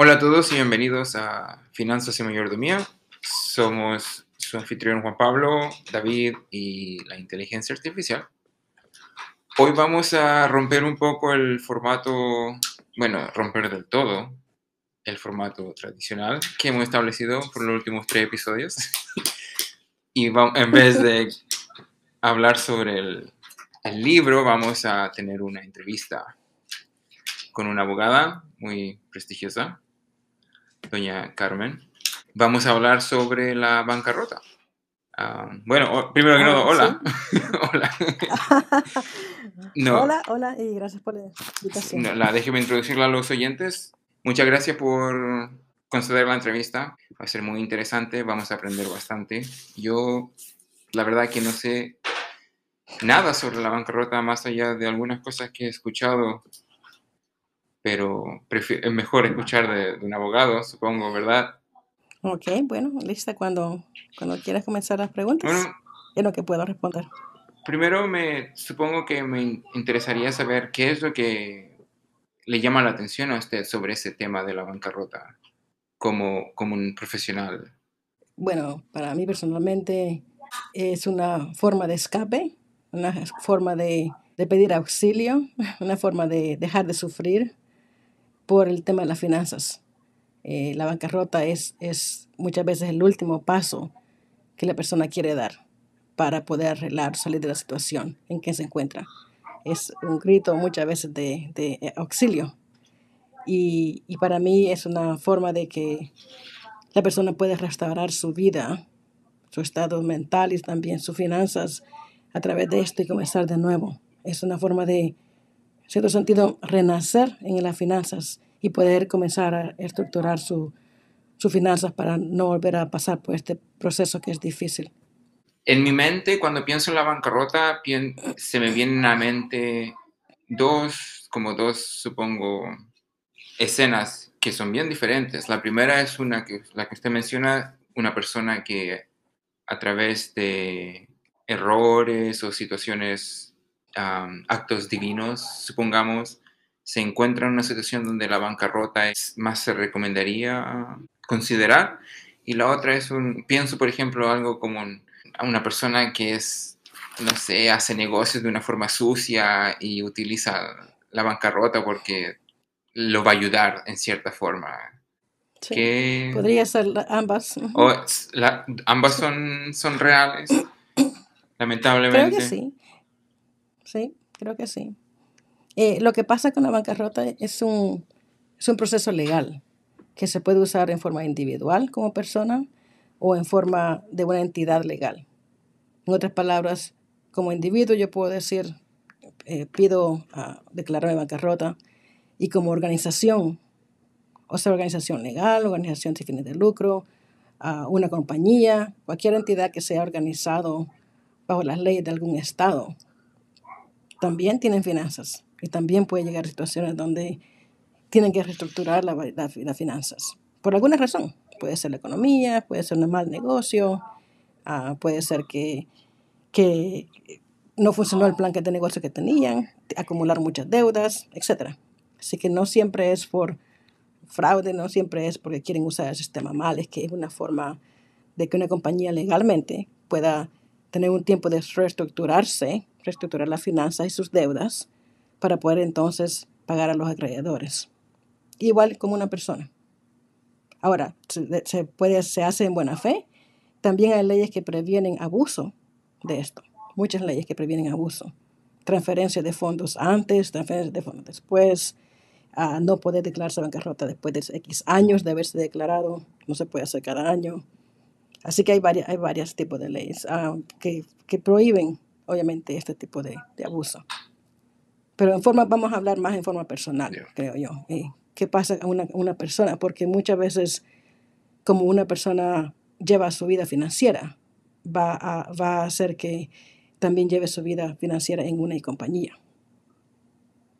Hola a todos y bienvenidos a Finanzas y Mayordomía. Somos su anfitrión Juan Pablo, David y la inteligencia artificial. Hoy vamos a romper un poco el formato, bueno, romper del todo el formato tradicional que hemos establecido por los últimos tres episodios. y en vez de hablar sobre el, libro, vamos a tener una entrevista con una abogada muy prestigiosa doña Carmen. Vamos a hablar sobre la bancarrota. Ah, bueno, primero que todo, hola. hola. Hola, hola y gracias por la invitación. la, déjeme introducirla a los oyentes. Muchas gracias por conceder la entrevista. Va a ser muy interesante, vamos a aprender bastante. Yo, la verdad que no sé nada sobre la bancarrota más allá de algunas cosas que he escuchado pero es mejor escuchar de, un abogado, supongo, ¿verdad? Ok, bueno, lista cuando, cuando quieras comenzar las preguntas. Bueno, es lo que puedo responder. Primero, me supongo que me interesaría saber qué es lo que le llama la atención a usted sobre ese tema de la bancarrota como, como un profesional. Bueno, para mí personalmente es una forma de escape, una forma de, de pedir auxilio, una forma de dejar de sufrir, por el tema de las finanzas. Eh, la bancarrota es, es muchas veces el último paso que la persona quiere dar para poder arreglar, salir de la situación en que se encuentra. Es un grito muchas veces de, de auxilio. Y, y, para mí es una forma de que la persona puede restaurar su vida, su estado mental y también sus finanzas a través de esto y comenzar de nuevo. Es una forma de cierto sentido, renacer en las finanzas y poder comenzar a estructurar sus finanzas para no volver a pasar por este proceso que es difícil. En mi mente, cuando pienso en la bancarrota, se me vienen a la mente dos, como dos, supongo, escenas que son bien diferentes. La primera es una que, la que usted menciona, una persona que a través de errores o situaciones actos divinos, supongamos, se encuentra en una situación donde la bancarrota es más se recomendaría considerar. Y la otra es un, pienso por ejemplo algo como a una persona que es, no sé, hace negocios de una forma sucia y utiliza la bancarrota porque lo va a ayudar en cierta forma. Sí, podría ser ambas. ambas son, son reales, lamentablemente. Creo que sí. Sí, creo que sí. Eh, lo que pasa con la bancarrota es un, es un proceso legal que se puede usar en forma individual como persona o en forma de una entidad legal. En otras palabras, como individuo yo puedo decir, eh, pido a declararme bancarrota y como organización, o sea, organización legal, organización sin fines de lucro, a una compañía, cualquier entidad que sea organizado bajo las leyes de algún estado también tienen finanzas y también puede llegar a situaciones donde tienen que reestructurar las la, finanzas. Por alguna razón. Puede ser la economía, puede ser un mal negocio, ah, puede ser que, que no funcionó el plan de negocio que tenían, acumular muchas deudas, etc. Así que no siempre es por fraude, no siempre es porque quieren usar el sistema mal, es que es una forma de que una compañía legalmente pueda tener un tiempo de reestructurarse reestructurar las finanzas y sus deudas para poder entonces pagar a los acreedores. Igual como una persona. Ahora, se, puede, se hace en buena fe. También hay leyes que previenen abuso de esto. Muchas leyes que previenen abuso. Transferencia de fondos antes, transferencia de fondos después. no poder declararse bancarrota después de X años de haberse declarado. No se puede hacer cada año. Así que hay varios hay varios tipos de leyes ah, que, que prohíben obviamente, este tipo de, abuso. Pero en forma, vamos a hablar más en forma personal, creo yo. ¿Qué pasa una, una, persona? Porque muchas veces, como una persona lleva su vida financiera, va a, va a hacer que también lleve su vida financiera en una compañía.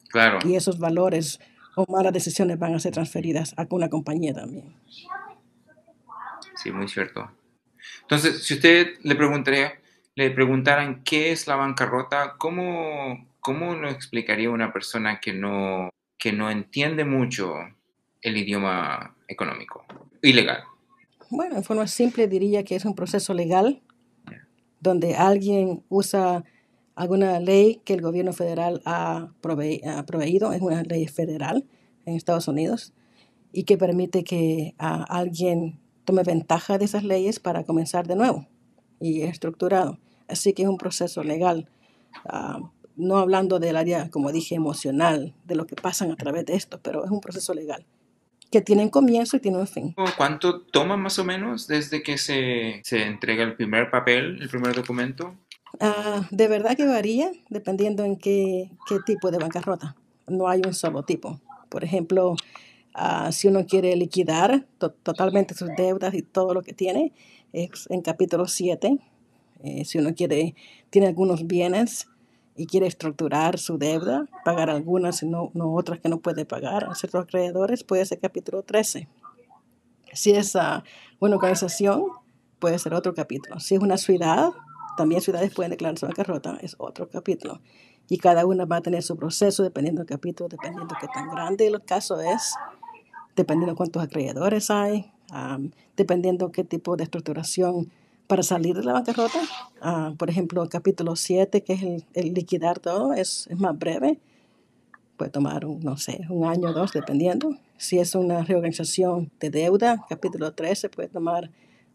Claro. Y esos valores o malas decisiones van a ser transferidas a una compañía también. Sí, muy cierto. Entonces, si usted le preguntaría, le preguntaran qué es la bancarrota, ¿cómo, cómo lo explicaría una persona que no, que no entiende mucho el idioma económico? Ilegal. Bueno, en forma simple diría que es un proceso legal donde alguien usa alguna ley que el gobierno federal ha, proveído, es una ley federal en Estados Unidos, y que permite que alguien tome ventaja de esas leyes para comenzar de nuevo y estructurado. Así que es un proceso legal, ah, no hablando del área, como dije, emocional, de lo que pasan a través de esto, pero es un proceso legal que tiene comienzo y tiene un fin. ¿Cuánto toma más o menos desde que se, se entrega el primer papel, el primer documento? Ah, de verdad que varía dependiendo en qué, qué, tipo de bancarrota. No hay un solo tipo. Por ejemplo, ah, si uno quiere liquidar totalmente sus deudas y todo lo que tiene, es en capítulo 7. Eh, si uno quiere, tiene algunos bienes y quiere estructurar su deuda, pagar algunas y no, no otras que no puede pagar a ciertos acreedores, puede ser capítulo 13. Si es uh, una organización, puede ser otro capítulo. Si es una ciudad, también ciudades pueden declarar su bancarrota, es otro capítulo. Y cada una va a tener su proceso dependiendo del capítulo, dependiendo de qué tan grande el caso es, dependiendo de cuántos acreedores hay, um, dependiendo qué tipo de estructuración para salir de la bancarrota. Ah, por ejemplo, el capítulo 7, que es el, liquidar todo, es, es, más breve. Puede tomar, un, no sé, un año o dos, dependiendo. Si es una reorganización de deuda, capítulo 13 puede tomar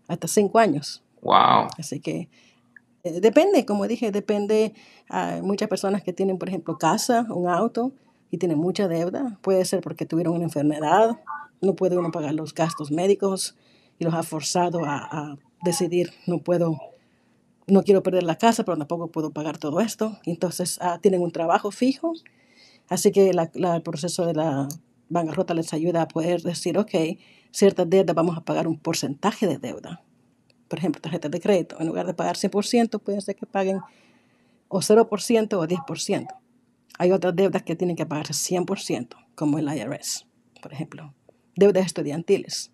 hasta cinco años. Wow. Así que eh, depende, como dije, depende. Hay muchas personas que tienen, por ejemplo, casa, un auto y tienen mucha deuda. Puede ser porque tuvieron una enfermedad, no puede uno pagar los gastos médicos y los ha forzado a decidir, no puedo, no quiero perder la casa, pero tampoco puedo pagar todo esto. Entonces ah, tienen un trabajo fijo, así que el proceso de la bancarrota les ayuda a poder decir, ok, ciertas deudas vamos a pagar un porcentaje de deuda. Por ejemplo, tarjetas de crédito, en lugar de pagar 100%, puede ser que paguen o 0% o 10%. Hay otras deudas que tienen que pagarse 100%, como el IRS, por ejemplo. Deudas estudiantiles.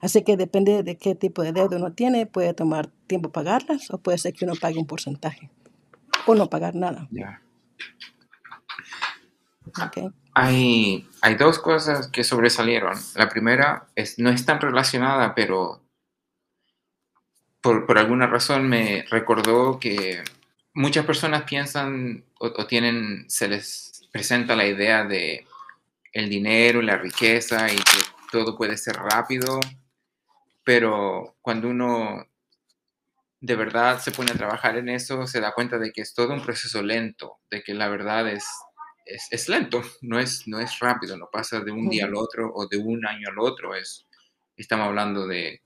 Así que depende de qué tipo de deuda uno tiene, puede tomar tiempo pagarlas o puede ser que uno pague un porcentaje o no pagar nada. Hay, hay dos cosas que sobresalieron. La primera es, no es tan relacionada, pero por, por alguna razón me recordó que muchas personas piensan o, o, tienen, se les presenta la idea de el dinero, la riqueza y que todo puede ser rápido pero cuando uno de verdad se pone a trabajar en eso, se da cuenta de que es todo un proceso lento, de que la verdad es, es, lento, no es, no es rápido, no pasa de un día al otro o de un año al otro, es, estamos hablando de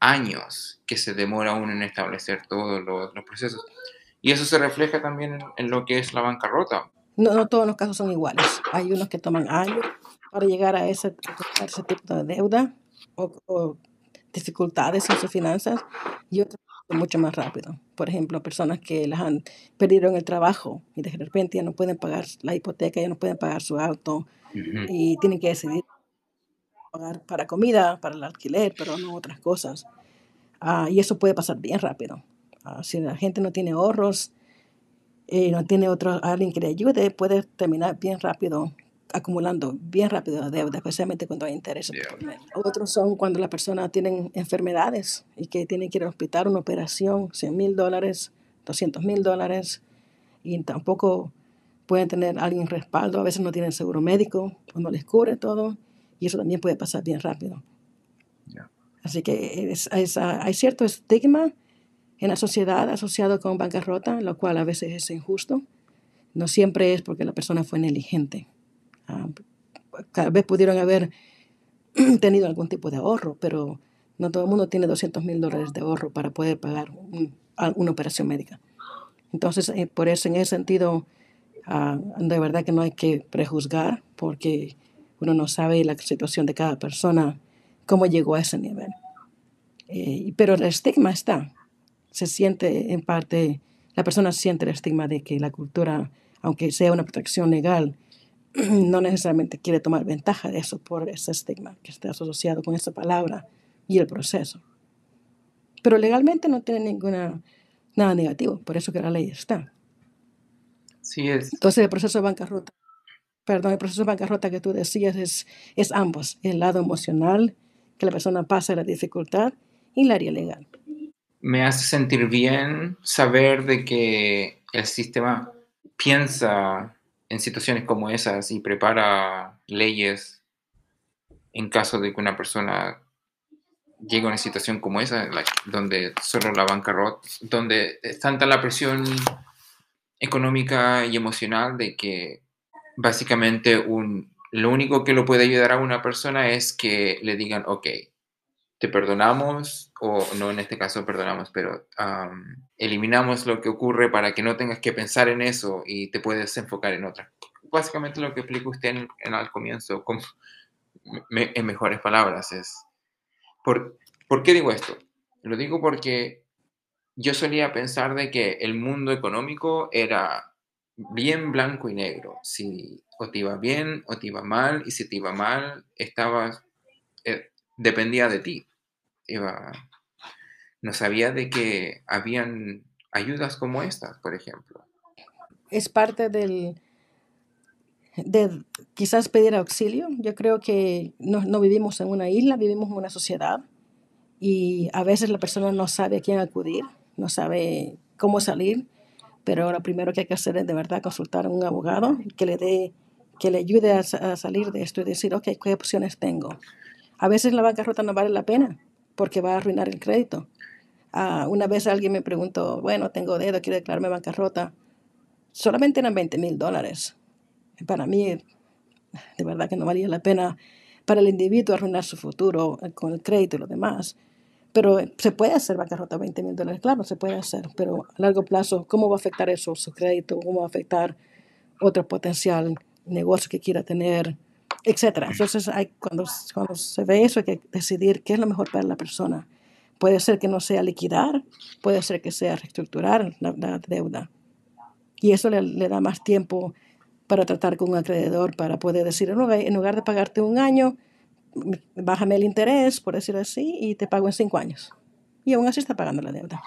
años que se demora uno en establecer todos los, procesos. Y eso se refleja también en, lo que es la bancarrota. No, no, todos los casos son iguales. Hay unos que toman años para llegar a ese, ese tipo de deuda o dificultades en sus finanzas y otras mucho más rápido. Por ejemplo, personas que las han perdido en el trabajo y de repente ya no pueden pagar la hipoteca, ya no pueden pagar su auto y tienen que decidir pagar para comida, para el alquiler, pero no otras cosas. Ah, y eso puede pasar bien rápido. Ah, si la gente no tiene ahorros, y eh, no tiene otro, alguien que le ayude, puede terminar bien rápido acumulando bien rápido la deuda, especialmente cuando hay intereses. Otros son cuando las personas tienen enfermedades y que tienen que ir al hospital, una operación, 100 mil dólares, 200 mil dólares, y tampoco pueden tener alguien respaldo, a veces no tienen seguro médico o no les cubre todo, y eso también puede pasar bien rápido. Así que hay cierto estigma en la sociedad asociado con bancarrota, lo cual a veces es injusto. No siempre es porque la persona fue negligente. Tal vez pudieron haber tenido algún tipo de ahorro, pero no todo el mundo tiene 200 mil dólares de ahorro para poder pagar una operación médica. Entonces, eh, por eso, en ese sentido, ah, de verdad que no hay que prejuzgar, porque uno no sabe la situación de cada persona, cómo llegó a ese nivel. Eh, pero el estigma está. Se siente, en parte, la persona siente el estigma de que la cultura, aunque sea una protección legal, no necesariamente quiere tomar ventaja de eso por ese estigma que está asociado con esa palabra y el proceso. Pero legalmente no tiene ninguna nada negativo, por eso que la ley está. Sí es. Entonces el proceso de bancarrota, perdón, el proceso de bancarrota que tú decías es, es ambos, el lado emocional, que la persona pasa la dificultad, y el área legal. Me hace sentir bien saber de que el sistema piensa en situaciones como esas y prepara leyes en caso de que una persona llegue a una situación como esa, donde solo la bancarrota, donde es tanta la presión económica y emocional de que básicamente un, lo único que lo puede ayudar a una persona es que le digan, ok, te perdonamos, o no en este caso perdonamos, pero eliminamos lo que ocurre para que no tengas que pensar en eso y te puedes enfocar en otra. Básicamente lo que explica usted en, al comienzo, en mejores palabras, es... ¿por, ¿Por qué digo esto? Lo digo porque yo solía pensar de que el mundo económico era bien blanco y negro. Si o te iba bien o te iba mal, y si te iba mal, estabas, eh, dependía de ti no sabía de que habían ayudas como estas, por ejemplo. Es parte del de quizás pedir auxilio. Yo creo que no, no, vivimos en una isla, vivimos en una sociedad y a veces la persona no sabe a quién acudir, no sabe cómo salir, pero lo primero que hay que hacer es de verdad consultar a un abogado que le dé que le ayude a, a salir de esto y decir, ok, ¿qué opciones tengo? A veces la bancarrota no vale la pena porque va a arruinar el crédito. Ah, una vez alguien me preguntó, bueno, tengo deuda, quiero declararme bancarrota. Solamente eran 20 mil dólares. Para mí, de verdad que no valía la pena para el individuo arruinar su futuro con el crédito y lo demás. Pero se puede hacer bancarrota 20 mil dólares, claro, se puede hacer, pero a largo plazo, ¿cómo va a afectar eso su crédito? ¿Cómo va a afectar otro potencial negocio que quiera tener? Etcétera. Entonces, hay, cuando, cuando se ve eso, hay que decidir qué es lo mejor para la persona. Puede ser que no sea liquidar, puede ser que sea reestructurar la, deuda. Y eso le, da más tiempo para tratar con un acreedor, para poder decir, en lugar de pagarte un año, bájame el interés, por decirlo así, y te pago en cinco años. Y aún así está pagando la deuda.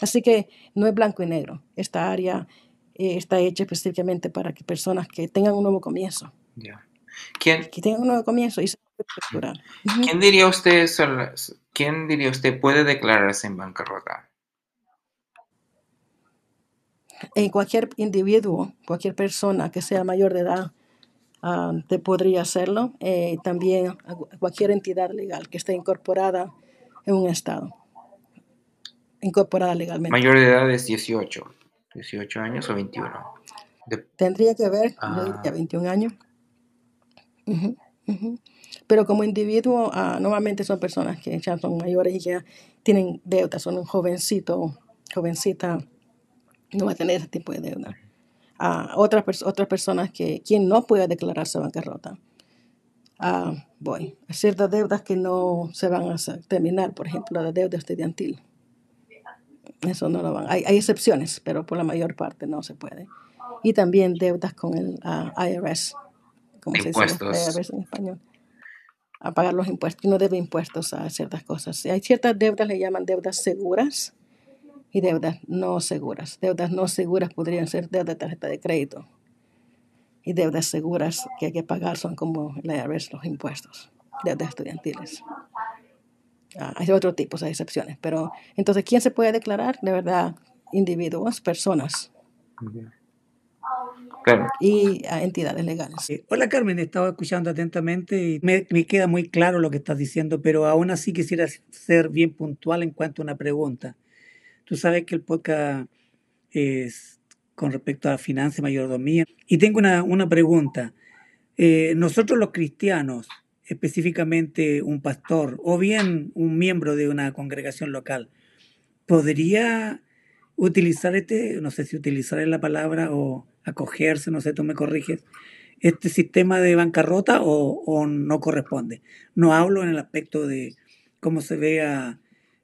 Así que no es blanco y negro. Esta área eh, está hecha específicamente para que personas que tengan un nuevo comienzo. ¿Quién, que tenga un nuevo comienzo y se ¿Quién diría usted, quién diría usted puede declararse en bancarrota? En cualquier individuo, cualquier persona que sea mayor de edad, ah, te podría hacerlo. Eh, también cualquier entidad legal que esté incorporada en un estado. Incorporada legalmente. Mayor de edad es 18. 18 años o 21. Tendría que haber, ah. 21 años. Pero como individuo, uh, normalmente son personas que ya son mayores y ya tienen deudas, son un jovencito, jovencita, no va a tener ese tipo de deuda. Uh, otras, otras personas que quien no puede declararse bancarrota. Uh, voy, ciertas deudas que no se van a terminar, por ejemplo, la deuda estudiantil. Eso no lo van. Hay, hay excepciones, pero por la mayor parte no se puede. Y también deudas con el IRS como se dice en español, a pagar los impuestos, no debe impuestos a ciertas cosas. Hay ciertas deudas, le llaman deudas seguras y deudas no seguras. Deudas no seguras podrían ser deudas de tarjeta de crédito y deudas seguras que hay que pagar son como la IRS, los impuestos, deudas estudiantiles. Ah, hay otros tipos, hay excepciones, pero entonces, ¿quién se puede declarar? De verdad, individuos, personas y a entidades legales. Hola Carmen, he estado escuchando atentamente y me, me, queda muy claro lo que estás diciendo, pero aún así quisiera ser bien puntual en cuanto a una pregunta. Tú sabes que el podcast es con respecto a la finanza y mayordomía. Y tengo una, una pregunta. Eh, nosotros los cristianos, específicamente un pastor o bien un miembro de una congregación local, ¿podría utilizar este, no sé si utilizar la palabra o acogerse, no sé, tú me corriges, este sistema de bancarrota o, no corresponde. No hablo en el aspecto de cómo se vea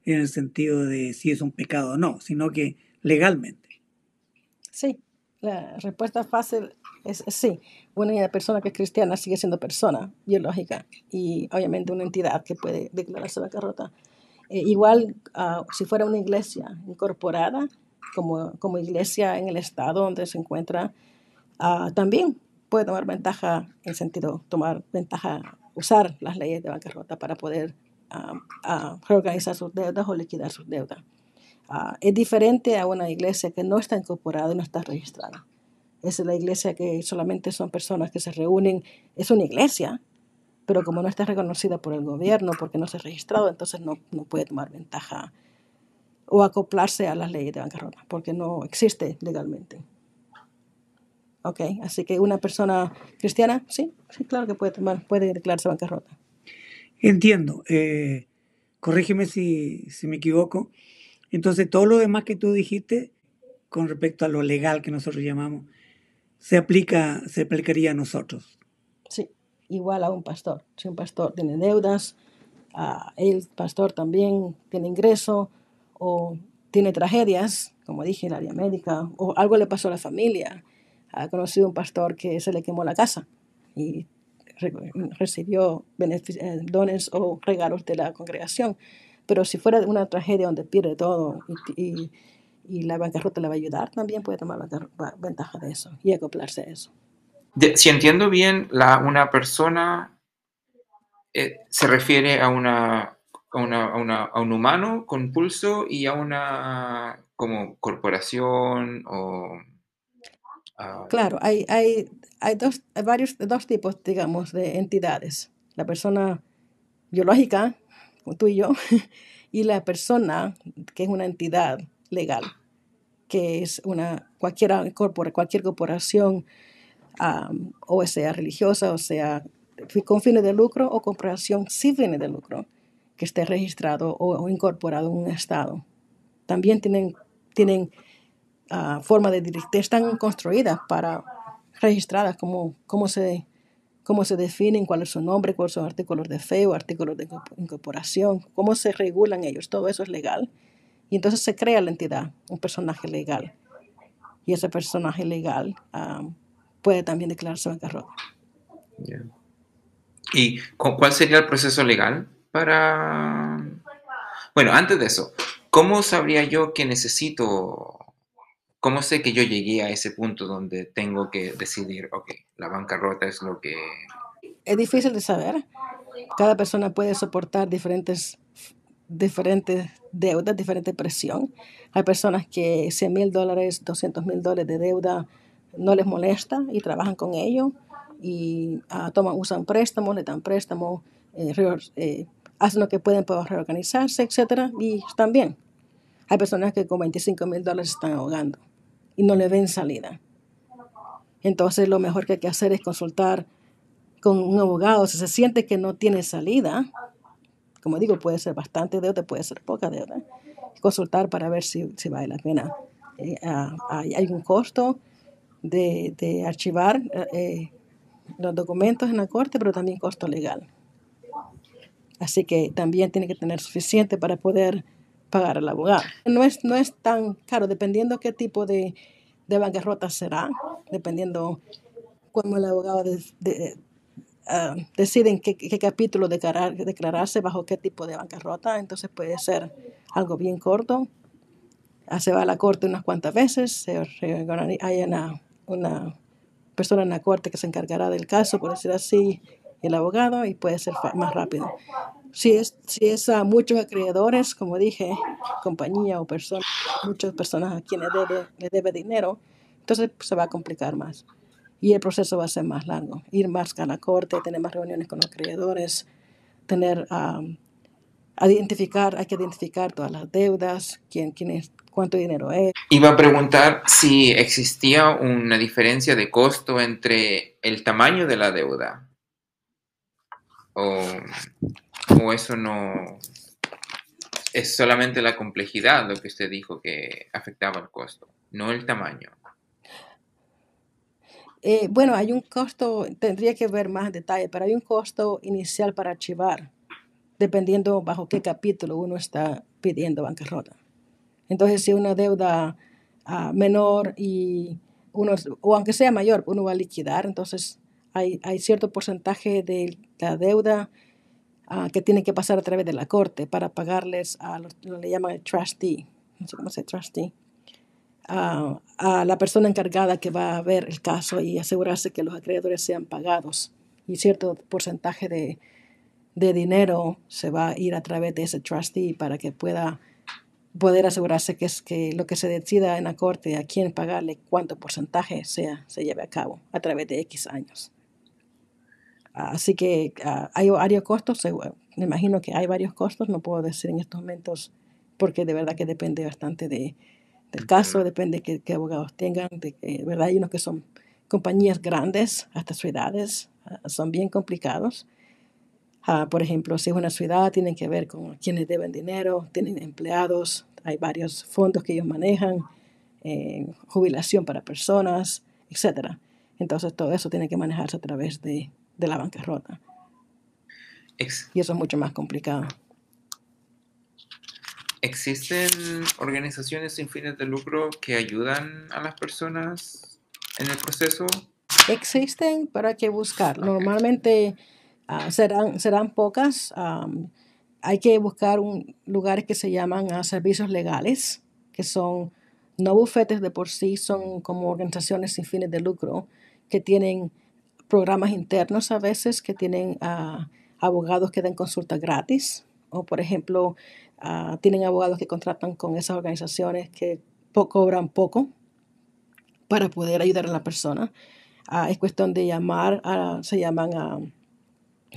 en el sentido de si es un pecado o no, sino que legalmente. Sí, la respuesta fácil es, sí. Una persona que es cristiana sigue siendo persona biológica y obviamente una entidad que puede declararse bancarrota. Eh, igual, ah, si fuera una iglesia incorporada, como, como iglesia en el estado donde se encuentra, ah, también puede tomar ventaja en sentido, tomar ventaja, usar las leyes de bancarrota para poder ah, reorganizar sus deudas o liquidar sus deudas. Es diferente a una iglesia que no está incorporada y no está registrada. Es la iglesia que solamente son personas que se reúnen, es una iglesia, pero como no está reconocida por el gobierno porque no se ha registrado, entonces no, no puede tomar ventaja o acoplarse a las leyes de bancarrota porque no existe legalmente. Ok, así que una persona cristiana, sí, sí, claro que puede tomar, puede declararse bancarrota. Entiendo. Eh, corrígeme si, si me equivoco. Entonces, todo lo demás que tú dijiste con respecto a lo legal que nosotros llamamos, se aplica, se aplicaría a nosotros. Sí, igual a un pastor. Si un pastor tiene deudas, el pastor también tiene ingreso o tiene tragedias, como dije, en área médica, o algo le pasó a la familia, ha conocido un pastor que se le quemó la casa y recibió eh, dones o regalos de la congregación. Pero si fuera una tragedia donde pierde todo y, y, la bancarrota le va a ayudar, también puede tomar ventaja de eso y acoplarse a eso. si entiendo bien, la, una persona eh, se refiere a, una, a, un humano con pulso y a una como corporación o Ah, claro, hay, hay, hay, dos, varios, dos tipos, digamos, de entidades. La persona biológica, tú y yo, y la persona que es una entidad legal, que es una, cualquiera, cualquier corporación, o sea religiosa, o sea con fines de lucro, o corporación sin fines de lucro, que esté registrado o, o incorporado en un estado. También tienen, tienen forma de dirigir están construidas para registradas, como cómo se, cómo se definen, cuál es su nombre, cuáles son artículos de fe o artículos de incorporación, cómo se regulan ellos, todo eso es legal. Y entonces se crea la entidad, un personaje legal. Y ese personaje legal puede también declararse bancarrota. ¿Y cuál sería el proceso legal para... Bueno, antes de eso, ¿cómo sabría yo que necesito ¿Cómo sé que yo llegué a ese punto donde tengo que decidir, ok, la bancarrota es lo que... Es difícil de saber. Cada persona puede soportar diferentes, diferentes deudas, diferente presión. Hay personas que 100 mil dólares, 200 mil dólares de deuda no les molesta y trabajan con ello y uh, toman, usan préstamos, le dan préstamos, eh, eh, hacen lo que pueden para reorganizarse, etc. Y están bien. Hay personas que con 25 mil dólares están ahogando y no le ven salida. Entonces lo mejor que hay que hacer es consultar con un abogado. Si se siente que no tiene salida, como digo, puede ser bastante deuda, puede ser poca deuda, consultar para ver si, si vale la pena. Eh, hay, un costo de, de archivar eh, los documentos en la corte, pero también costo legal. Así que también tiene que tener suficiente para poder pagar al abogado. No es, no es tan caro, dependiendo qué tipo de, de bancarrota será, dependiendo cómo el abogado ah, decide en qué, qué, capítulo declarar, declararse, bajo qué tipo de bancarrota. Entonces puede ser algo bien corto. Ah, se va a la corte unas cuantas veces, hay una, una persona en la corte que se encargará del caso, por decir así, el abogado, y puede ser más rápido. Si es, si es a muchos acreedores, como dije, compañía o personas, muchas personas a quienes debe, le debe dinero, entonces pues, se va a complicar más. Y el proceso va a ser más largo. Ir más a la corte, tener más reuniones con los acreedores, tener, a identificar, hay que identificar todas las deudas, quién, quién es, cuánto dinero es. Iba a preguntar si existía una diferencia de costo entre el tamaño de la deuda o o eso no es solamente la complejidad lo que usted dijo que afectaba el costo, no el tamaño. Eh, bueno, hay un costo, tendría que ver más detalle, pero hay un costo inicial para archivar, dependiendo bajo qué capítulo uno está pidiendo bancarrota. Entonces, si una deuda uh, menor y uno, o aunque sea mayor, uno va a liquidar, entonces hay, cierto porcentaje de la deuda Ah, que tienen que pasar a través de la corte para pagarles a lo que le llaman el trustee, no sé cómo se trustee, a, a la persona encargada que va a ver el caso y asegurarse que los acreedores sean pagados y cierto porcentaje de, de dinero se va a ir a través de ese trustee para que pueda poder asegurarse que es que lo que se decida en la corte a quién pagarle cuánto porcentaje sea se lleve a cabo a través de X años. Así que ah, hay varios costos, me imagino que hay varios costos, no puedo decir en estos momentos porque de verdad que depende bastante de, del caso, depende de qué, abogados tengan, de que, verdad hay unos que son compañías grandes, hasta ciudades, ah, son bien complicados. Ah, por ejemplo, si es una ciudad, tienen que ver con quienes deben dinero, tienen empleados, hay varios fondos que ellos manejan, eh, jubilación para personas, etc. Entonces todo eso tiene que manejarse a través de, de la bancarrota. y eso es mucho más complicado. ¿Existen organizaciones sin fines de lucro que ayudan a las personas en el proceso? Existen, pero hay que buscar. Normalmente ah, serán, serán pocas. hay que buscar un, lugares que se llaman ah, servicios legales, que son no bufetes de por sí, son como organizaciones sin fines de lucro que tienen programas internos a veces, que tienen ah, abogados que dan consulta gratis, o por ejemplo, tienen abogados que contratan con esas organizaciones que cobran poco para poder ayudar a la persona. Ah, es cuestión de llamar, se llaman, a,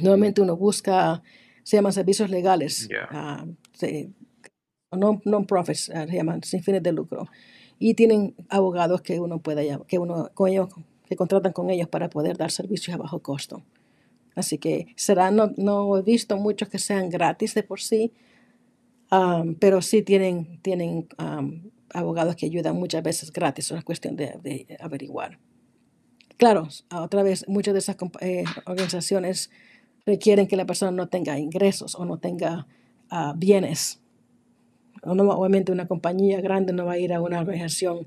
normalmente uno busca, se llaman servicios legales, no non-profits, ah, se llaman sin fines de lucro. Y tienen abogados que uno puede, que uno, con ellos, que contratan con ellos para poder dar servicios a bajo costo. Así que será, no, no he visto muchos que sean gratis de por sí, pero sí tienen, tienen abogados que ayudan muchas veces gratis, es cuestión de, averiguar. Claro, otra vez, muchas de esas eh, organizaciones requieren que la persona no tenga ingresos o no tenga ah, bienes. obviamente una compañía grande no va a ir a una organización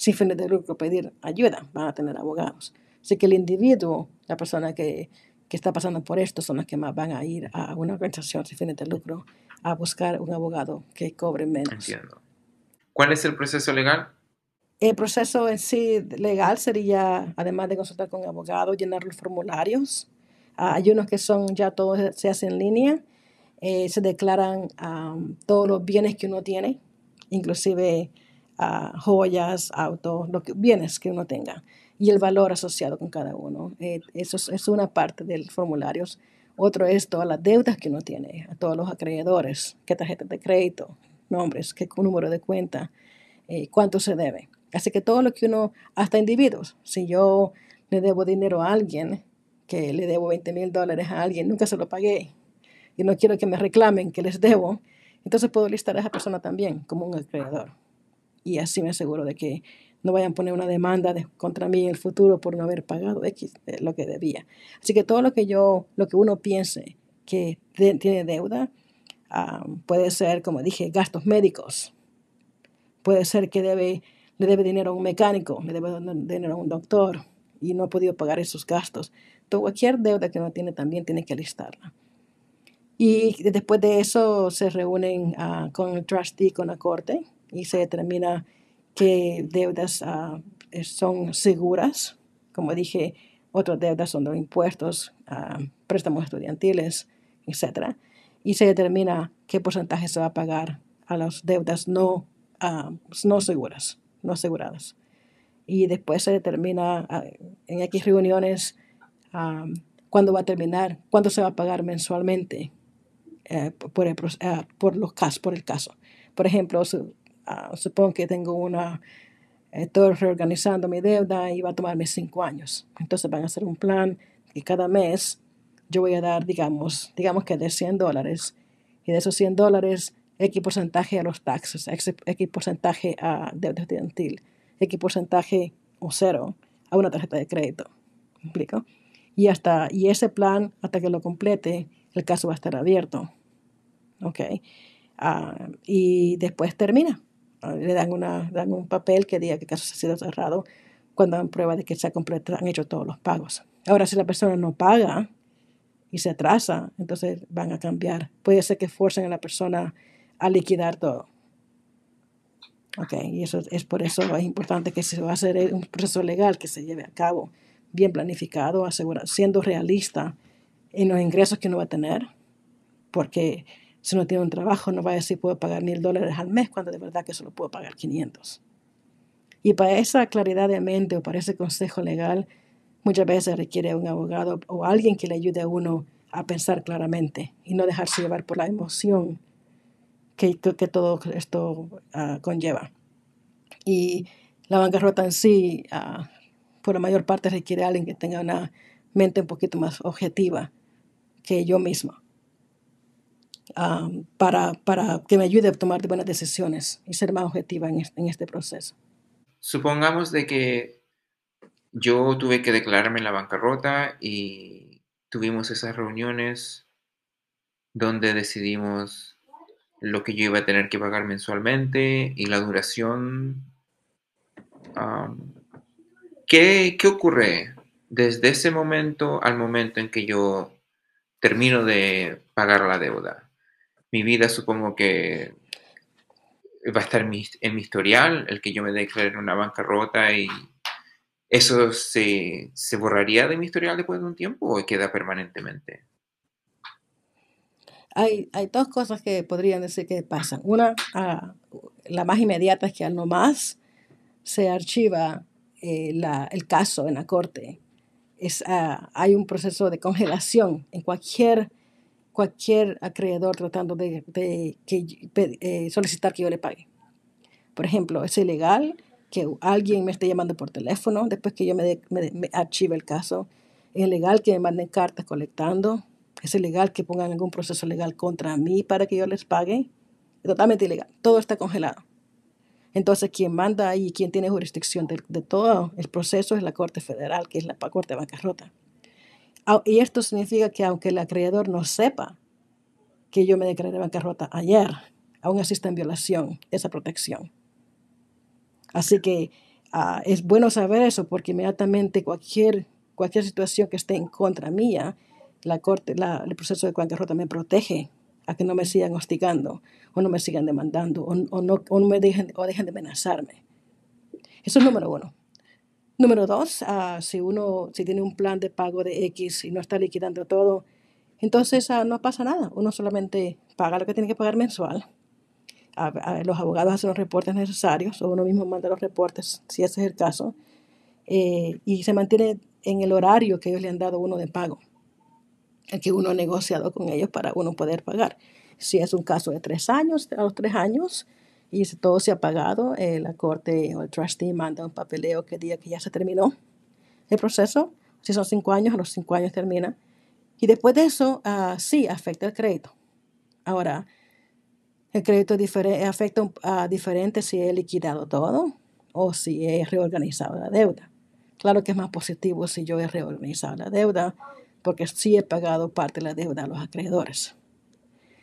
sin fines de lucro pedir ayuda, van a tener abogados. Así que el individuo, la persona que, que está pasando por esto, son las que más van a ir a una organización sin fines de lucro a buscar un abogado que cobre menos. Entiendo. ¿Cuál es el proceso legal? El proceso en sí legal sería, además de consultar con abogado, llenar los formularios. Ah, hay unos que son ya todos se hacen en línea. Eh, se declaran todos los bienes que uno tiene, inclusive joyas, autos, lo que, bienes que uno tenga y el valor asociado con cada uno. Eh, eso es, es, una parte del formulario. Otro es todas las deudas que uno tiene, a todos los acreedores, qué tarjetas de crédito, nombres, qué número de cuenta, eh, cuánto se debe. Así que todo lo que uno, hasta individuos, si yo le debo dinero a alguien, que le debo 20 mil dólares a alguien, nunca se lo pagué y no quiero que me reclamen que les debo, entonces puedo listar a esa persona también como un acreedor. Y así me aseguro de que no vayan a poner una demanda contra mí en el futuro por no haber pagado X lo que debía. Así que todo lo que yo, lo que uno piense que tiene deuda, ah, puede ser, como dije, gastos médicos. Puede ser que debe, le debe dinero a un mecánico, le debe dinero a un doctor y no ha podido pagar esos gastos. Todo, cualquier deuda que uno tiene también tiene que listarla. Y después de eso se reúnen ah, con el trustee, con la corte, y se determina qué deudas ah, son seguras. Como dije, otras deudas son de impuestos, ah, préstamos estudiantiles, etc. Y se determina qué porcentaje se va a pagar a las deudas no, ah, no seguras, no aseguradas. Y después se determina en X reuniones cuándo va a terminar, cuánto se va a pagar mensualmente eh, por, el, por, los casos, por el caso. Por ejemplo, Ah, supongo que tengo una, estoy reorganizando mi deuda y va a tomarme cinco años. Entonces van a hacer un plan y cada mes yo voy a dar, digamos, digamos que de 100 dólares. Y de esos 100 dólares, X porcentaje a los taxes, X, porcentaje a deuda estudiantil, X porcentaje o cero a una tarjeta de crédito. ¿Me? Y, hasta, y ese plan, hasta que lo complete, el caso va a estar abierto. ¿Ok? Ah, y después termina le dan, una, dan un papel que diga que el caso ha sido cerrado cuando dan prueba de que se han hecho todos los pagos. Ahora, si la persona no paga y se atrasa, entonces van a cambiar. Puede ser que forcen a la persona a liquidar todo. Ok, y eso es por eso es importante que se va a hacer un proceso legal que se lleve a cabo bien planificado, asegura, siendo realista en los ingresos que uno va a tener, porque si uno tiene un trabajo no va a decir puedo pagar mil dólares al mes cuando de verdad que solo puedo pagar 500. Y para esa claridad de mente o para ese consejo legal, muchas veces requiere un abogado o alguien que le ayude a uno a pensar claramente y no dejarse llevar por la emoción que, que todo esto ah, conlleva. Y la bancarrota en sí, uh, por la mayor parte, requiere a alguien que tenga una mente un poquito más objetiva que yo misma. Para, para, que me ayude a tomar buenas decisiones y ser más objetiva en este, en este proceso. Supongamos de que yo tuve que declararme en la bancarrota y tuvimos esas reuniones donde decidimos lo que yo iba a tener que pagar mensualmente y la duración. ¿qué, ¿Qué ocurre desde ese momento al momento en que yo termino de pagar la deuda? Mi vida supongo que va a estar mi, en mi historial, el que yo me declare una bancarrota y eso se, se borraría de mi historial después de un tiempo o queda permanentemente. Hay, hay dos cosas que podrían decir que pasan. Una, ah, la más inmediata es que al no más se archiva eh, la, el caso en la corte. Es, ah, hay un proceso de congelación en cualquier, cualquier acreedor tratando de, de que, eh, solicitar que yo le pague. Por ejemplo, es ilegal que alguien me esté llamando por teléfono después que yo me, me, me archive el caso. Es ilegal que me manden cartas colectando es ilegal que pongan algún proceso legal contra mí para que yo les pague. Es totalmente ilegal. Todo está congelado. Entonces, quien manda ahí, quien tiene jurisdicción de, todo el proceso es la Corte Federal, que es la Corte de Bancarrota. Y esto significa que aunque el acreedor no sepa que yo me declaré bancarrota ayer, aún así está en violación esa protección. Así que ah, es bueno saber eso porque inmediatamente cualquier, cualquier situación que esté en contra mía la corte, el proceso de bancarrota me protege a que no me sigan hostigando o no me sigan demandando o, no, me dejen, o dejen de amenazarme. Eso es número uno. Número dos, uh, si uno si tiene un plan de pago de X y no está liquidando todo, entonces uh, no pasa nada. Uno solamente paga lo que tiene que pagar mensual. Uh, los abogados hacen los reportes necesarios o uno mismo manda los reportes, si ese es el caso, eh, y se mantiene en el horario que ellos le han dado uno de pago que uno ha negociado con ellos para uno poder pagar. Si es un caso de tres años, a los tres años, y si todo se ha pagado, eh, la corte o el trustee manda un papeleo que diga que ya se terminó el proceso. Si son cinco años, a los cinco años termina. Y después de eso, uh, sí afecta el crédito. Ahora, el crédito afecta a diferente si he liquidado todo o si he reorganizado la deuda. Claro que es más positivo si yo he reorganizado la deuda porque sí he pagado parte de la deuda a los acreedores.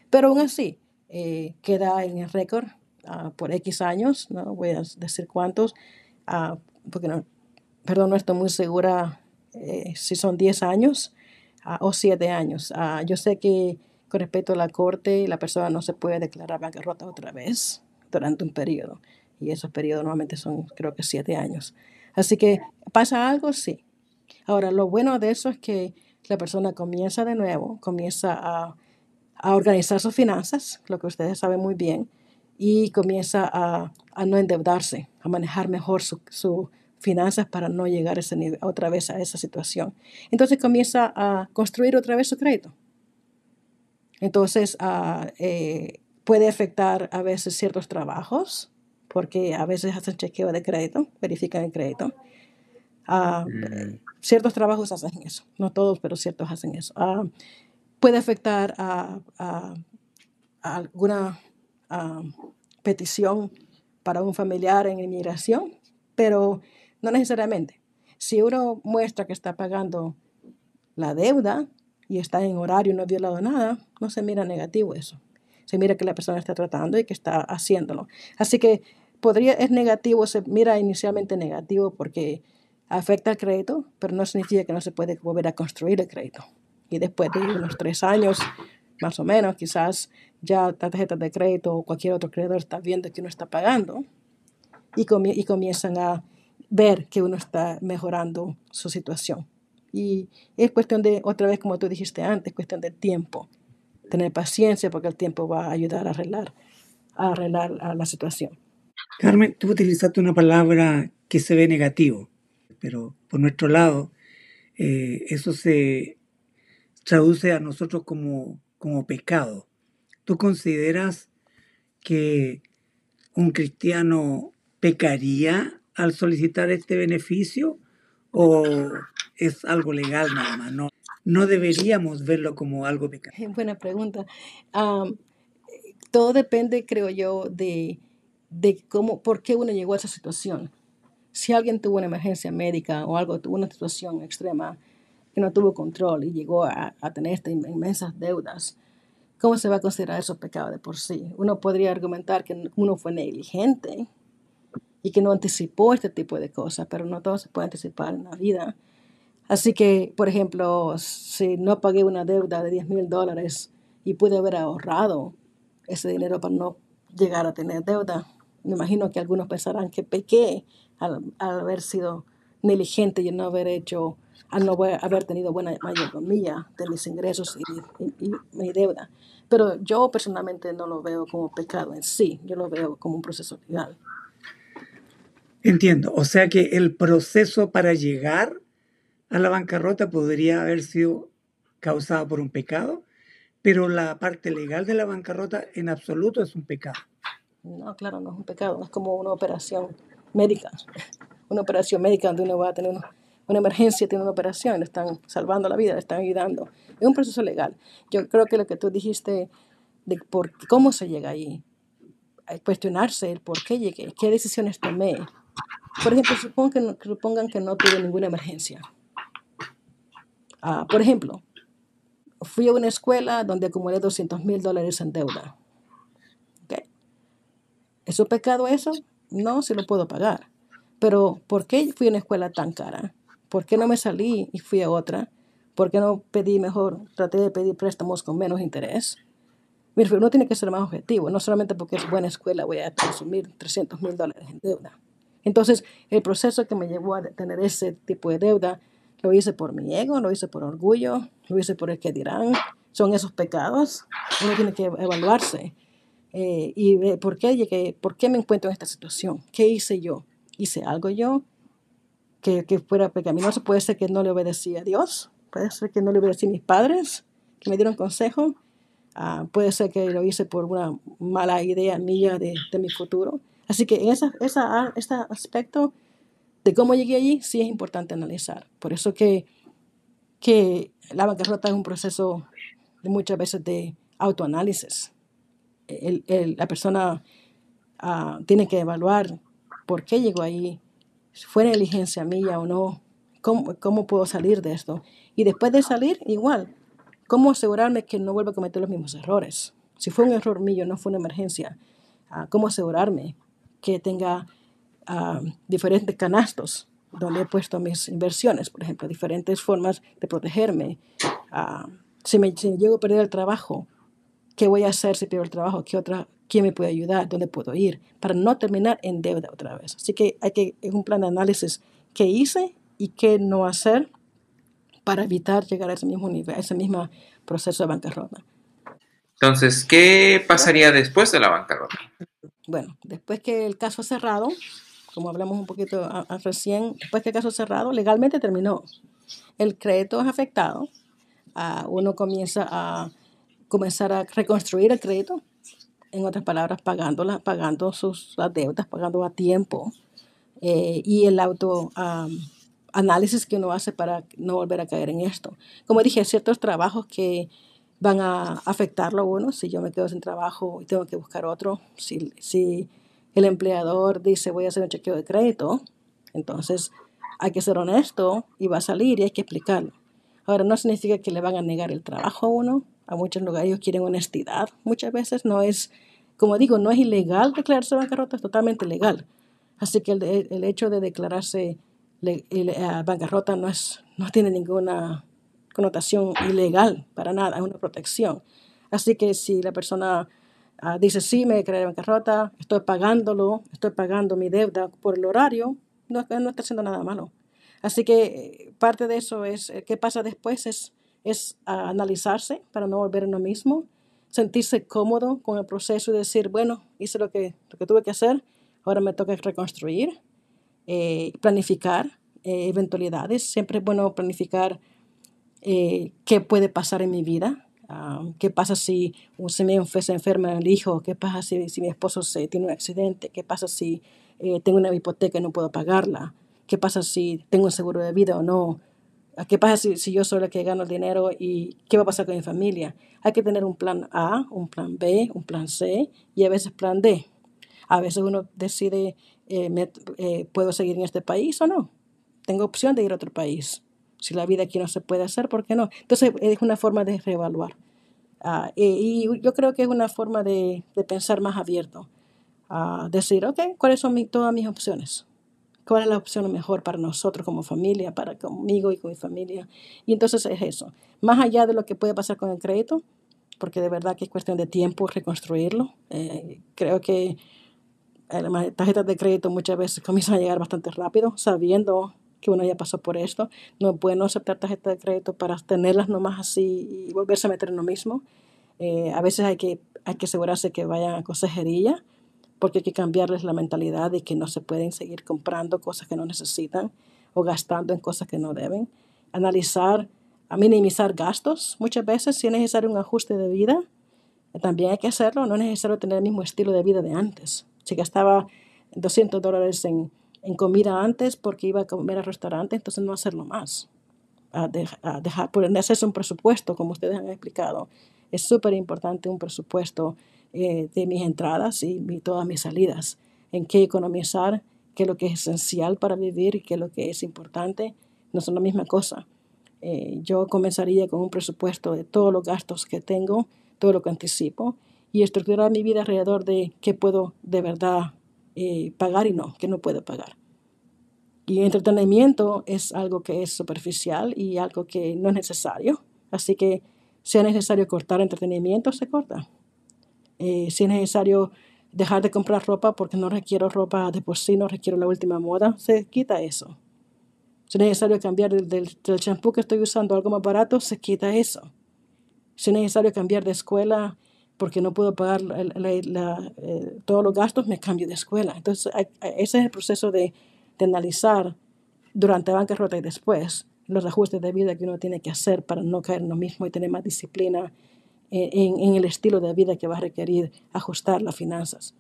Pero aún así, eh, queda en el récord ah, por X años, no voy a decir cuántos, uh, porque no, perdón, no estoy muy segura eh, si son 10 años ah, o 7 años. yo sé que con respecto a la corte, la persona no se puede declarar bancarrota otra vez durante un periodo. Y esos periodos normalmente son, creo que, 7 años. Así que, ¿pasa algo? Sí. Ahora, lo bueno de eso es que la persona comienza de nuevo, comienza a, organizar sus finanzas, lo que ustedes saben muy bien, y comienza a, no endeudarse, a manejar mejor sus su finanzas para no llegar a ese nivel, otra vez a esa situación. Entonces comienza a construir otra vez su crédito. Entonces eh, puede afectar a veces ciertos trabajos, porque a veces hacen chequeo de crédito, verifican el crédito. Ah, mm. Ciertos trabajos hacen eso, no todos, pero ciertos hacen eso. Ah, puede afectar a, alguna ah, petición para un familiar en inmigración, pero no necesariamente. Si uno muestra que está pagando la deuda y está en horario y no ha violado nada, no se mira negativo eso. Se mira que la persona está tratando y que está haciéndolo. Así que podría, es negativo, se mira inicialmente negativo porque afecta el crédito, pero no significa que no se puede volver a construir el crédito. Y después de unos tres años, más o menos, quizás ya la tarjeta de crédito o cualquier otro crédito está viendo que uno está pagando y, y comienzan a ver que uno está mejorando su situación. Y es cuestión de, otra vez como tú dijiste antes, cuestión de tiempo. Tener paciencia porque el tiempo va a ayudar a arreglar, a arreglar a la situación. Carmen, tú utilizaste una palabra que se ve negativo, pero por nuestro lado, eh, eso se traduce a nosotros como, como pecado. ¿Tú consideras que un cristiano pecaría al solicitar este beneficio o es algo legal nada más? No, no deberíamos verlo como algo pecado. Buena pregunta. todo depende, creo yo, de, de cómo, por qué uno llegó a esa situación. Si alguien tuvo una emergencia médica o algo, tuvo una situación extrema que no tuvo control y llegó a, a tener estas inmensas deudas, ¿cómo se va a considerar eso pecado de por sí? Uno podría argumentar que uno fue negligente y que no anticipó este tipo de cosas, pero no todo se puede anticipar en la vida. Así que, por ejemplo, si no pagué una deuda de 10 mil dólares y pude haber ahorrado ese dinero para no llegar a tener deuda, me imagino que algunos pensarán que pequé al, haber sido negligente y no haber hecho, al no haber tenido buena mayordomía de mis ingresos y, mi deuda. Pero yo personalmente no lo veo como pecado en sí, yo lo veo como un proceso legal. Entiendo, o sea que el proceso para llegar a la bancarrota podría haber sido causado por un pecado, pero la parte legal de la bancarrota en absoluto es un pecado. No, claro, no es un pecado, es como una operación médica, una operación médica donde uno va a tener una, emergencia, tiene una operación, le están salvando la vida, le están ayudando. Es un proceso legal. Yo creo que lo que tú dijiste de por cómo se llega ahí, cuestionarse el por qué llegué, qué decisiones tomé. Por ejemplo, supongan que no, supongan que no tuve ninguna emergencia. Ah, por ejemplo, fui a una escuela donde acumulé 200 mil dólares en deuda. ¿Es un pecado eso? No, si lo puedo pagar. Pero ¿por qué fui a una escuela tan cara? ¿Por qué no me salí y fui a otra? ¿Por qué no pedí mejor, traté de pedir préstamos con menos interés? Mira, uno tiene que ser más objetivo, no solamente porque es buena escuela voy a consumir 300 mil dólares en deuda. Entonces, el proceso que me llevó a tener ese tipo de deuda, lo hice por mi ego, lo hice por orgullo, lo hice por el que dirán. Son esos pecados. Uno tiene que evaluarse eh, y por qué llegué, por qué me encuentro en esta situación, qué hice yo, hice algo yo que, que fuera pecaminoso, puede ser que no le obedecí a Dios, puede ser que no le obedecí a mis padres, que me dieron consejo, ah, puede ser que lo hice por una mala idea mía de, de mi futuro. Así que en esa, esa, este aspecto de cómo llegué allí sí es importante analizar. Por eso que, que la bancarrota es un proceso de muchas veces de autoanálisis el, la persona ah, tiene que evaluar por qué llegó ahí, fue negligencia mía o no, cómo, cómo puedo salir de esto. Y después de salir, igual, cómo asegurarme que no vuelva a cometer los mismos errores. Si fue un error mío, no fue una emergencia, ah, cómo asegurarme que tenga ah, diferentes canastos donde he puesto mis inversiones, por ejemplo, diferentes formas de protegerme. si, me, si llego a perder el trabajo, ¿Qué voy a hacer si pierdo el trabajo? ¿Qué otra, ¿Quién me puede ayudar? ¿Dónde puedo ir? Para no terminar en deuda otra vez. Así que hay que, es un plan de análisis qué hice y qué no hacer para evitar llegar a ese mismo nivel, a ese mismo proceso de bancarrota. Entonces, ¿qué pasaría después de la bancarrota? Bueno, después que el caso es cerrado, como hablamos un poquito recién, después que el caso es cerrado, legalmente terminó. El crédito es afectado, uh, uno comienza a comenzar a reconstruir el crédito, en otras palabras, pagándola, pagando sus deudas, pagando a tiempo, eh, y el auto análisis que uno hace para no volver a caer en esto. Como dije, ciertos trabajos que van a afectarlo a uno, si yo me quedo sin trabajo y tengo que buscar otro, si, si el empleador dice voy a hacer un chequeo de crédito, entonces hay que ser honesto y va a salir y hay que explicarlo. Ahora, no significa que le van a negar el trabajo a uno, a muchos lugares ellos quieren honestidad. Muchas veces no es, como digo, no es ilegal declararse bancarrota, es totalmente legal. Así que el, el hecho de declararse eh, bancarrota no, es, no tiene ninguna connotación ilegal para nada, es una protección. Así que si la persona ah, dice, sí, me declaré bancarrota, estoy pagándolo, estoy pagando mi deuda por el horario, no, no está haciendo nada malo. Así que eh, parte de eso es, eh, ¿qué pasa después? Es, es ah, analizarse para no volver en lo mismo, sentirse cómodo con el proceso y decir, bueno, hice lo que, lo que tuve que hacer, ahora me toca reconstruir, eh, planificar eventualidades. Siempre es bueno planificar qué puede pasar en mi vida, ah, qué pasa si se me se enferma el hijo, qué pasa si, si mi esposo se, tiene un accidente, qué pasa si tengo una hipoteca y no puedo pagarla. ¿Qué pasa si tengo un seguro de vida o no? ¿Qué pasa si, si yo soy la que gano el dinero y qué va a pasar con mi familia? Hay que tener un plan A, un plan B, un plan C y a veces plan D. A veces uno decide, eh, eh, ¿puedo seguir en este país o no? Tengo opción de ir a otro país. Si la vida aquí no se puede hacer, ¿por qué no? Entonces es una forma de reevaluar. Ah, y, yo creo que es una forma de, de pensar más abierto. a decir, ok, ¿cuáles son todas mis opciones? Cuál es la opción mejor para nosotros como familia, para conmigo y con mi familia. Y entonces es eso. Más allá de lo que puede pasar con el crédito, porque de verdad que es cuestión de tiempo reconstruirlo. Eh, creo que eh, las tarjetas de crédito muchas veces comienzan a llegar bastante rápido, sabiendo que uno ya pasó por esto. No es bueno aceptar tarjetas de crédito para tenerlas nomás así y volverse a meter en lo mismo. Eh, a veces hay que, hay que asegurarse que vayan a consejería porque hay que cambiarles la mentalidad de que no se pueden seguir comprando cosas que no necesitan o gastando en cosas que no deben. Analizar, a minimizar gastos. Muchas veces, si es necesario un ajuste de vida, también hay que hacerlo. No es necesario tener el mismo estilo de vida de antes. Si gastaba 200 dólares en, en comida antes porque iba a comer al restaurante, entonces no hacerlo más. A, dejar, por hacerse un presupuesto, como ustedes han explicado. Es súper importante un presupuesto eh, de mis entradas y todas mis salidas, en qué economizar, qué es lo que es esencial para vivir qué es lo que es importante, no son la misma cosa. Eh, yo comenzaría con un presupuesto de todos los gastos que tengo, todo lo que anticipo, y estructurar mi vida alrededor de qué puedo de verdad eh, pagar y no, qué no puedo pagar. Y entretenimiento es algo que es superficial y algo que no es necesario. Así que si es necesario cortar entretenimiento, se corta. Eh, si es necesario dejar de comprar ropa porque no requiero ropa de por sí, no requiero la última moda, se quita eso. Si es necesario cambiar del, del, champú que estoy usando algo más barato, se quita eso. Si es necesario cambiar de escuela porque no puedo pagar eh, todos los gastos, me cambio de escuela. Entonces, ese es el proceso de, de analizar durante la bancarrota y después los ajustes de vida que uno tiene que hacer para no caer en lo mismo y tener más disciplina eh, en, el estilo de vida que va a requerir ajustar las finanzas.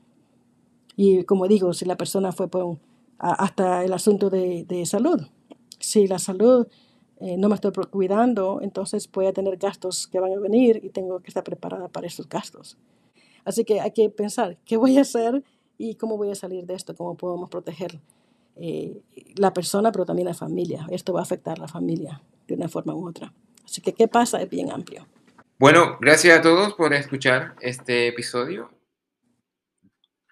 Y como digo, si la persona fue hasta el asunto de, de, salud, si la salud eh, no me estoy cuidando, entonces voy a tener gastos que van a venir y tengo que estar preparada para esos gastos. Así que hay que pensar qué voy a hacer y cómo voy a salir de esto, cómo podemos proteger eh, la persona, pero también la familia. Esto va a afectar a la familia de una forma u otra. Así que, ¿qué pasa? Es bien amplio. Bueno, gracias a todos por escuchar este episodio.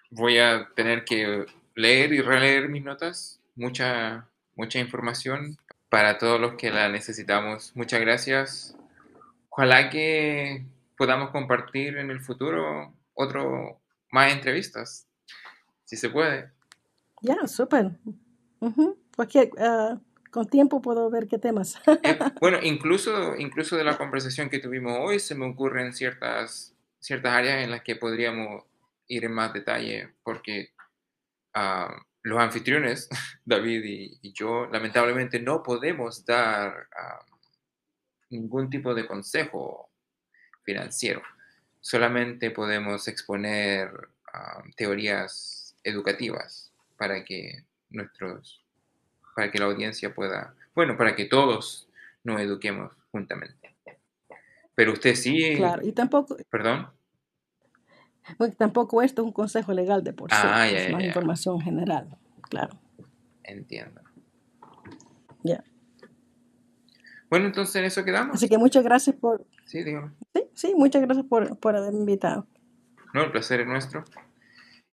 Voy a tener que leer y releer mis notas. Mucha, mucha información para todos los que la necesitamos. Muchas gracias. Ojalá que podamos compartir en el futuro otro más entrevistas, si se puede. Ya, súper. Con tiempo puedo ver qué temas. Eh, bueno, incluso, incluso de la conversación que tuvimos hoy se me ocurren ciertas, ciertas áreas en las que podríamos ir en más detalle porque ah, los anfitriones, David y, yo, lamentablemente no podemos dar ah, ningún tipo de consejo financiero. Solamente podemos exponer ah, teorías educativas para que nuestros para que la audiencia pueda, bueno, para que todos nos eduquemos juntamente. Pero usted sí. Claro, y tampoco. Perdón. tampoco esto es un consejo legal de por sí, ah, es más información general, claro. Entiendo. Ya. Bueno, entonces en eso quedamos. Así que muchas gracias por. Sí, dígame. Sí, sí, muchas gracias por, por haberme invitado. No, el placer es nuestro.